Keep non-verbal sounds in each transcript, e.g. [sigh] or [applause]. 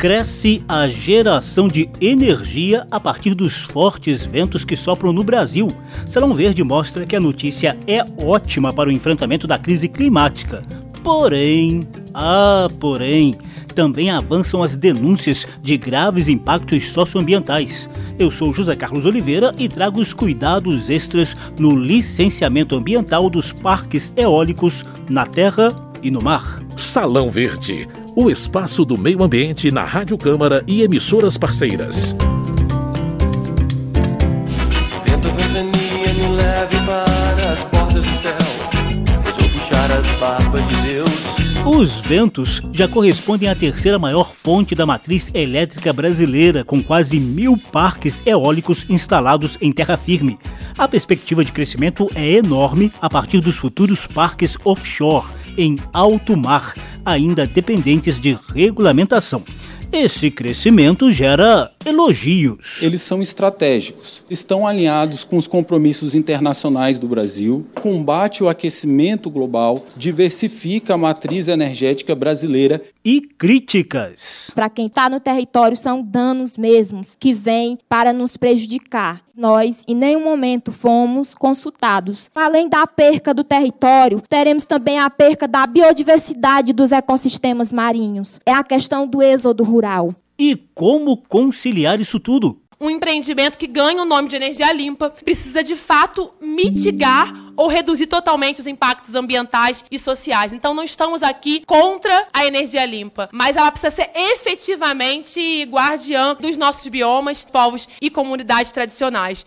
cresce a geração de energia a partir dos fortes ventos que sopram no Brasil. Salão Verde mostra que a notícia é ótima para o enfrentamento da crise climática. Porém, ah, porém, também avançam as denúncias de graves impactos socioambientais. Eu sou José Carlos Oliveira e trago os cuidados extras no licenciamento ambiental dos parques eólicos na terra e no mar. Salão Verde, o espaço do meio ambiente na Rádio Câmara e emissoras parceiras. Vento, ventania, me leve para as portas do céu. Deixa eu puxar as barbas de Deus. Os ventos já correspondem à terceira maior fonte da matriz elétrica brasileira, com quase mil parques eólicos instalados em terra firme. A perspectiva de crescimento é enorme a partir dos futuros parques offshore, em alto mar, ainda dependentes de regulamentação. Esse crescimento gera elogios. Eles são estratégicos, estão alinhados com os compromissos internacionais do Brasil, combate o aquecimento global, diversifica a matriz energética brasileira. E críticas. Para quem está no território, são danos mesmos que vêm para nos prejudicar. Nós, em nenhum momento, fomos consultados. Além da perca do território, teremos também a perca da biodiversidade dos ecossistemas marinhos. É a questão do êxodo rural. E como conciliar isso tudo? Um empreendimento que ganha o nome de energia limpa precisa de fato mitigar ou reduzir totalmente os impactos ambientais e sociais. Então não estamos aqui contra a energia limpa, mas ela precisa ser efetivamente guardiã dos nossos biomas, povos e comunidades tradicionais.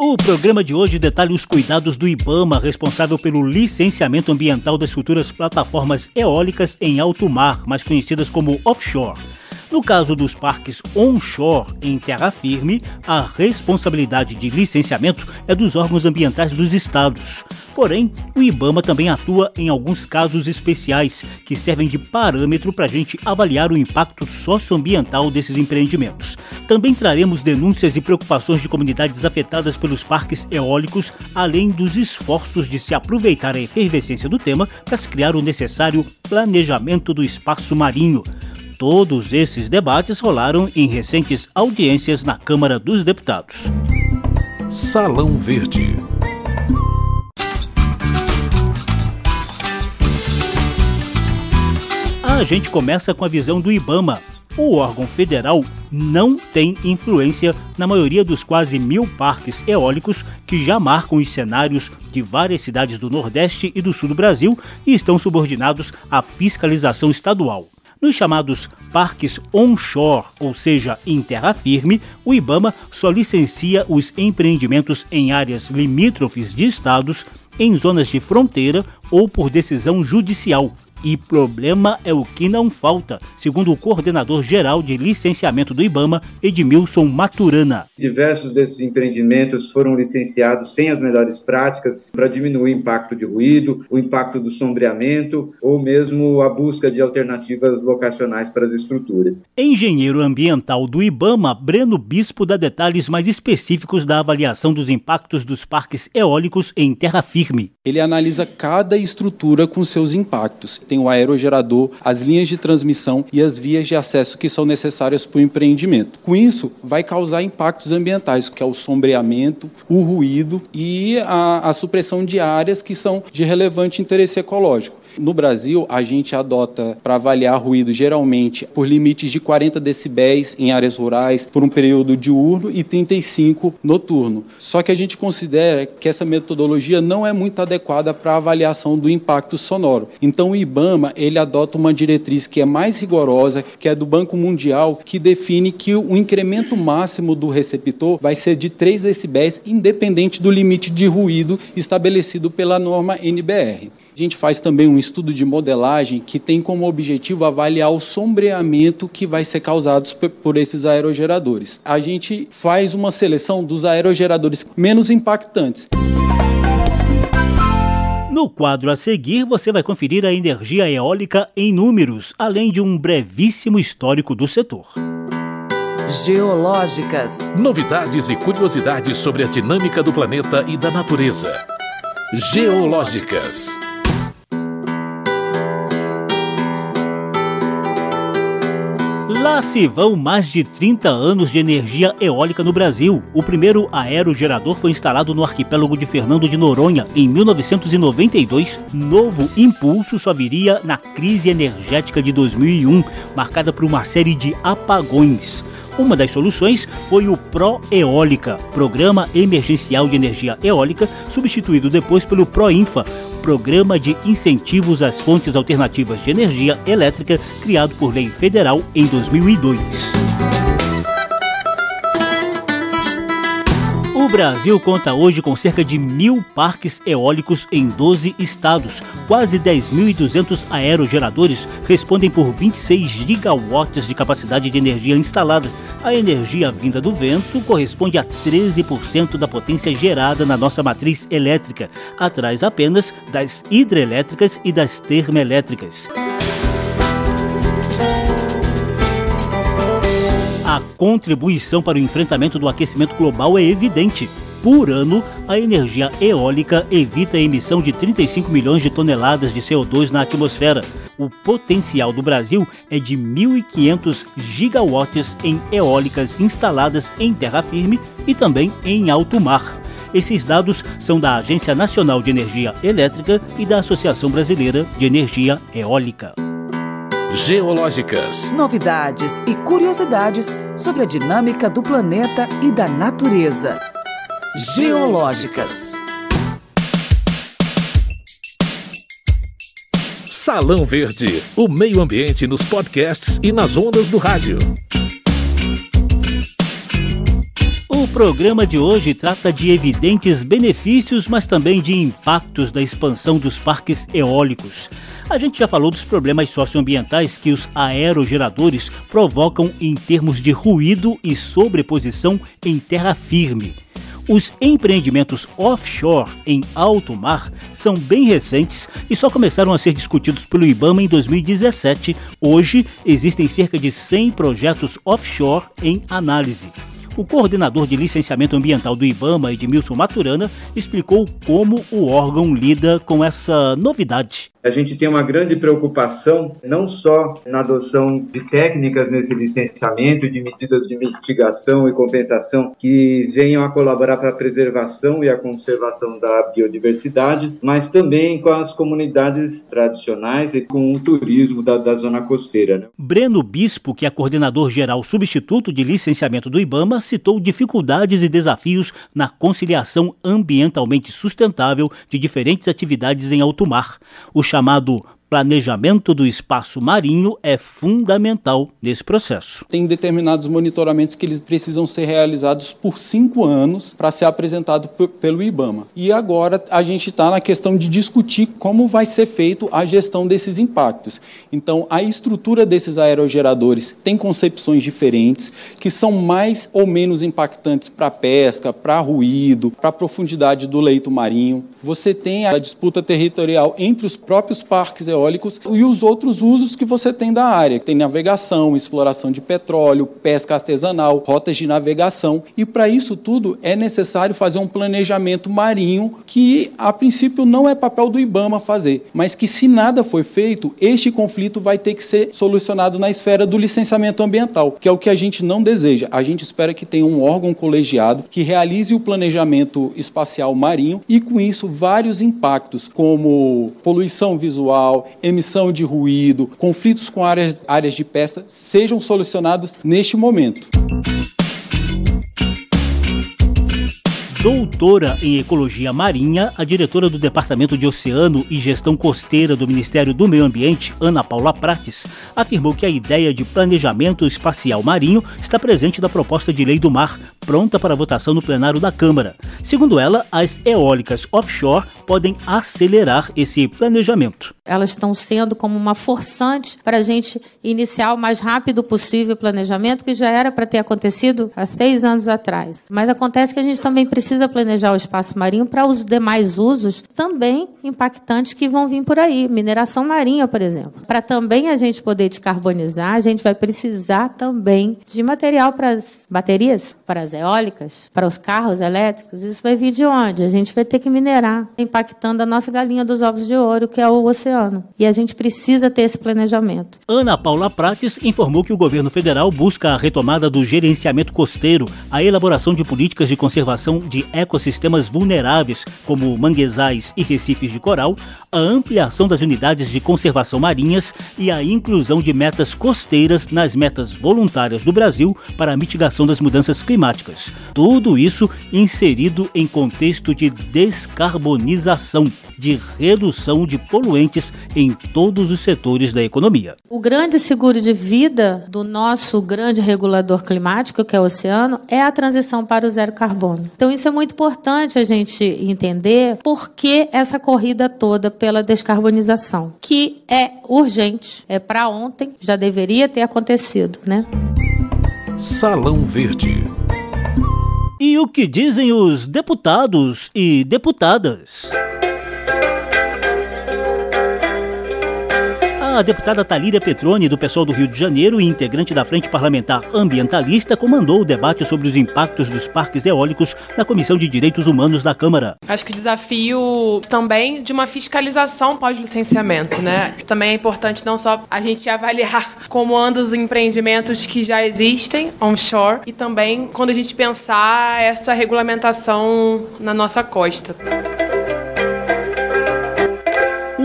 O programa de hoje detalha os cuidados do IBAMA, responsável pelo licenciamento ambiental das futuras plataformas eólicas em alto mar, mais conhecidas como offshore. No caso dos parques onshore em terra firme, a responsabilidade de licenciamento é dos órgãos ambientais dos estados. Porém, o IBAMA também atua em alguns casos especiais que servem de parâmetro para a gente avaliar o impacto socioambiental desses empreendimentos. Também traremos denúncias e preocupações de comunidades afetadas pelos parques eólicos, além dos esforços de se aproveitar a efervescência do tema para se criar o necessário planejamento do espaço marinho. Todos esses debates rolaram em recentes audiências na Câmara dos Deputados. Salão Verde. A gente começa com a visão do IBAMA. O órgão federal não tem influência na maioria dos quase mil parques eólicos que já marcam os cenários de várias cidades do Nordeste e do Sul do Brasil e estão subordinados à fiscalização estadual. Nos chamados parques onshore, ou seja, em terra firme, o IBAMA só licencia os empreendimentos em áreas limítrofes de estados, em zonas de fronteira ou por decisão judicial, e problema é o que não falta, segundo o coordenador geral de licenciamento do IBAMA, Edmilson Maturana. Diversos desses empreendimentos foram licenciados sem as melhores práticas para diminuir o impacto de ruído, o impacto do sombreamento ou mesmo a busca de alternativas locacionais para as estruturas. Engenheiro ambiental do IBAMA, Breno Bispo, dá detalhes mais específicos da avaliação dos impactos dos parques eólicos em terra firme. Ele analisa cada estrutura com seus impactos tem o aerogerador, as linhas de transmissão e as vias de acesso que são necessárias para o empreendimento. Com isso, vai causar impactos ambientais, que é o sombreamento, o ruído e a, a supressão de áreas que são de relevante interesse ecológico. No Brasil, a gente adota para avaliar ruído geralmente por limites de 40 decibéis em áreas rurais por um período diurno e 35 noturno. Só que a gente considera que essa metodologia não é muito adequada para avaliação do impacto sonoro. Então o IBAMA, ele adota uma diretriz que é mais rigorosa, que é do Banco Mundial, que define que o incremento máximo do receptor vai ser de 3 decibéis, independente do limite de ruído estabelecido pela norma NBR. A gente faz também um estudo de modelagem que tem como objetivo avaliar o sombreamento que vai ser causado por esses aerogeradores. A gente faz uma seleção dos aerogeradores menos impactantes. No quadro a seguir, você vai conferir a energia eólica em números, além de um brevíssimo histórico do setor. Geológicas. Novidades e curiosidades sobre a dinâmica do planeta e da natureza. Geológicas. Lá se vão mais de 30 anos de energia eólica no Brasil. O primeiro aerogerador foi instalado no arquipélago de Fernando de Noronha em 1992. Novo impulso só viria na crise energética de 2001, marcada por uma série de apagões. Uma das soluções foi o ProEólica, Programa Emergencial de Energia Eólica, substituído depois pelo ProInfa, Programa de Incentivos às Fontes Alternativas de Energia Elétrica, criado por lei federal em 2002. O Brasil conta hoje com cerca de mil parques eólicos em 12 estados. Quase 10.200 aerogeradores respondem por 26 gigawatts de capacidade de energia instalada. A energia vinda do vento corresponde a 13% da potência gerada na nossa matriz elétrica, atrás apenas das hidrelétricas e das termoelétricas. A contribuição para o enfrentamento do aquecimento global é evidente. Por ano, a energia eólica evita a emissão de 35 milhões de toneladas de CO2 na atmosfera. O potencial do Brasil é de 1.500 gigawatts em eólicas instaladas em terra firme e também em alto mar. Esses dados são da Agência Nacional de Energia Elétrica e da Associação Brasileira de Energia Eólica. Geológicas. Novidades e curiosidades sobre a dinâmica do planeta e da natureza. Geológicas. Salão Verde, o meio ambiente nos podcasts e nas ondas do rádio. O programa de hoje trata de evidentes benefícios, mas também de impactos da expansão dos parques eólicos. A gente já falou dos problemas socioambientais que os aerogeradores provocam em termos de ruído e sobreposição em terra firme. Os empreendimentos offshore em alto mar são bem recentes e só começaram a ser discutidos pelo IBAMA em 2017. Hoje, existem cerca de 100 projetos offshore em análise. O coordenador de licenciamento ambiental do IBAMA, Edmilson Maturana, explicou como o órgão lida com essa novidade. A gente tem uma grande preocupação, não só na adoção de técnicas nesse licenciamento, de medidas de mitigação e compensação que venham a colaborar para a preservação e a conservação da biodiversidade, mas também com as comunidades tradicionais e com o turismo da, da zona costeira. Né? Breno Bispo, que é coordenador geral substituto de licenciamento do IBAMA, citou dificuldades e desafios na conciliação ambientalmente sustentável de diferentes atividades em alto mar. O chamado planejamento do espaço marinho é fundamental nesse processo. Tem determinados monitoramentos que eles precisam ser realizados por cinco anos para ser apresentado pelo IBAMA. E agora a gente está na questão de discutir como vai ser feito a gestão desses impactos. Então, a estrutura desses aerogeradores tem concepções diferentes que são mais ou menos impactantes para pesca, para ruído, para profundidade do leito marinho. Você tem a disputa territorial entre os próprios parques eólicos eólicos e os outros usos que você tem da área. Tem navegação, exploração de petróleo, pesca artesanal, rotas de navegação. E para isso tudo é necessário fazer um planejamento marinho que, a princípio, não é papel do IBAMA fazer, mas que, se nada for feito, este conflito vai ter que ser solucionado na esfera do licenciamento ambiental, que é o que a gente não deseja. A gente espera que tenha um órgão colegiado que realize o planejamento espacial marinho e, com isso, vários impactos, como poluição visual, emissão de ruído, conflitos com áreas, áreas de pesca sejam solucionados neste momento. Doutora em Ecologia Marinha, a diretora do Departamento de Oceano e Gestão Costeira do Ministério do Meio Ambiente, Ana Paula Prates, afirmou que a ideia de planejamento espacial marinho está presente na proposta de lei do mar, pronta para votação no plenário da Câmara. Segundo ela, as eólicas offshore podem acelerar esse planejamento. Elas estão sendo como uma forçante para a gente iniciar o mais rápido possível o planejamento, que já era para ter acontecido há seis anos atrás. Mas acontece que a gente também precisa planejar o espaço marinho para os demais usos também impactantes que vão vir por aí. Mineração marinha, por exemplo. Para também a gente poder descarbonizar, a gente vai precisar também de material para as baterias, para as eólicas, para os carros elétricos. Isso vai vir de onde? A gente vai ter que minerar, impactando a nossa galinha dos ovos de ouro, que é o oceano. E a gente precisa ter esse planejamento. Ana Paula Prates informou que o governo federal busca a retomada do gerenciamento costeiro, a elaboração de políticas de conservação de ecossistemas vulneráveis, como manguezais e recifes de coral, a ampliação das unidades de conservação marinhas e a inclusão de metas costeiras nas metas voluntárias do Brasil para a mitigação das mudanças climáticas. Tudo isso inserido em contexto de descarbonização, de redução de poluentes em todos os setores da economia. O grande seguro de vida do nosso grande regulador climático, que é o oceano, é a transição para o zero carbono. Então, isso é muito importante a gente entender por que essa corrida toda pela descarbonização, que é urgente, é para ontem, já deveria ter acontecido, né? Salão Verde. E o que dizem os deputados e deputadas? A deputada Talíria Petroni, do pessoal do Rio de Janeiro e integrante da Frente Parlamentar Ambientalista, comandou o debate sobre os impactos dos parques eólicos na Comissão de Direitos Humanos da Câmara. Acho que o desafio também de uma fiscalização pós-licenciamento, né? Também é importante não só a gente avaliar [laughs] como andam os empreendimentos que já existem onshore e também quando a gente pensar essa regulamentação na nossa costa.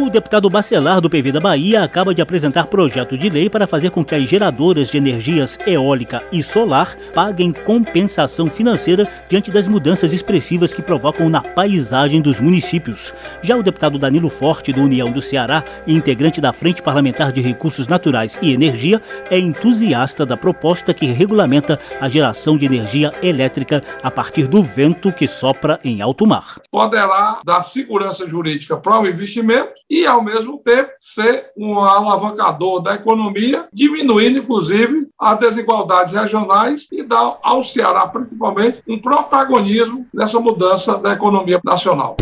O deputado Bacelar do PV da Bahia acaba de apresentar projeto de lei para fazer com que as geradoras de energias eólica e solar paguem compensação financeira diante das mudanças expressivas que provocam na paisagem dos municípios. Já o deputado Danilo Forte, do União do Ceará integrante da Frente Parlamentar de Recursos Naturais e Energia, é entusiasta da proposta que regulamenta a geração de energia elétrica a partir do vento que sopra em alto mar. Poderá dar segurança jurídica para o investimento e, ao mesmo tempo, ser um alavancador da economia, diminuindo, inclusive, as desigualdades regionais e dar ao Ceará, principalmente, um protagonismo nessa mudança da economia nacional.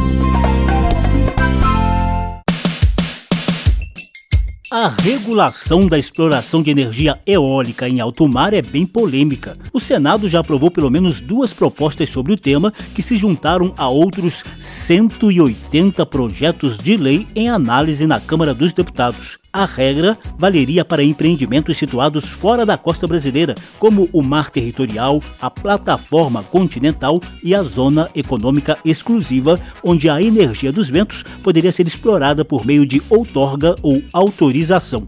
A regulação da exploração de energia eólica em alto mar é bem polêmica. O Senado já aprovou pelo menos duas propostas sobre o tema, que se juntaram a outros 180 projetos de lei em análise na Câmara dos Deputados. A regra valeria para empreendimentos situados fora da costa brasileira, como o mar territorial, a plataforma continental e a zona econômica exclusiva, onde a energia dos ventos poderia ser explorada por meio de outorga ou autorização.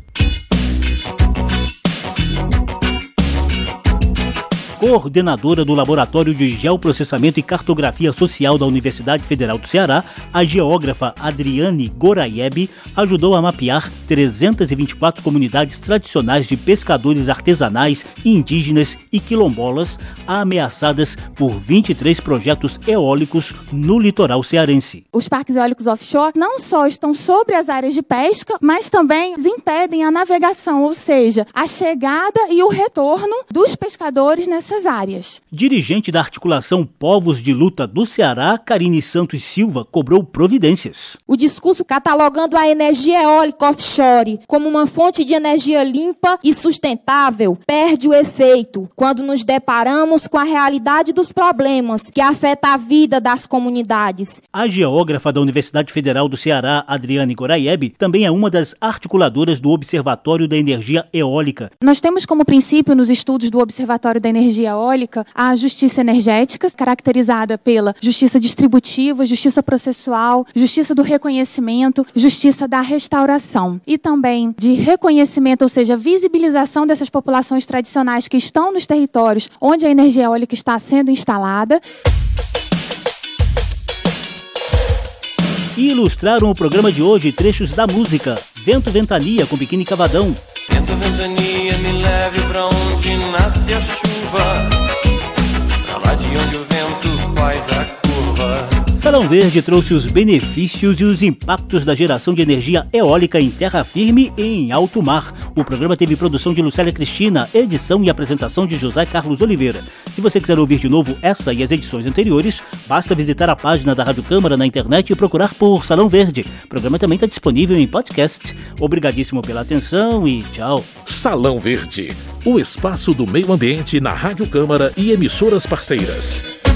Coordenadora do Laboratório de Geoprocessamento e Cartografia Social da Universidade Federal do Ceará, a geógrafa Adriane Goraieb ajudou a mapear 324 comunidades tradicionais de pescadores artesanais, indígenas e quilombolas ameaçadas por 23 projetos eólicos no litoral cearense. Os parques eólicos offshore não só estão sobre as áreas de pesca, mas também impedem a navegação, ou seja, a chegada e o retorno dos pescadores nessa nessas áreas. Dirigente da articulação Povos de Luta do Ceará, Karine Santos Silva, cobrou providências. O discurso catalogando a energia eólica offshore como uma fonte de energia limpa e sustentável perde o efeito quando nos deparamos com a realidade dos problemas que afeta a vida das comunidades. A geógrafa da Universidade Federal do Ceará, Adriane Goraieb, também é uma das articuladoras do Observatório da Energia Eólica. Nós temos como princípio nos estudos do Observatório da Energia energia eólica, a justiça energética, caracterizada pela justiça distributiva, justiça processual, justiça do reconhecimento, justiça da restauração. E também de reconhecimento, ou seja, visibilização dessas populações tradicionais que estão nos territórios onde a energia eólica está sendo instalada. E ilustraram o programa de hoje trechos da música Vento Ventania com Biquíni Cavadão. Vento Ventania me leve pra onde nasce a chuva Pra lá de onde o vento faz a curva Salão Verde trouxe os benefícios e os impactos da geração de energia eólica em terra firme e em alto mar. O programa teve produção de Lucélia Cristina, edição e apresentação de José Carlos Oliveira. Se você quiser ouvir de novo essa e as edições anteriores, basta visitar a página da Rádio Câmara na internet e procurar por Salão Verde. O programa também está disponível em podcast. Obrigadíssimo pela atenção e tchau. Salão Verde, o espaço do meio ambiente na Rádio Câmara e emissoras parceiras.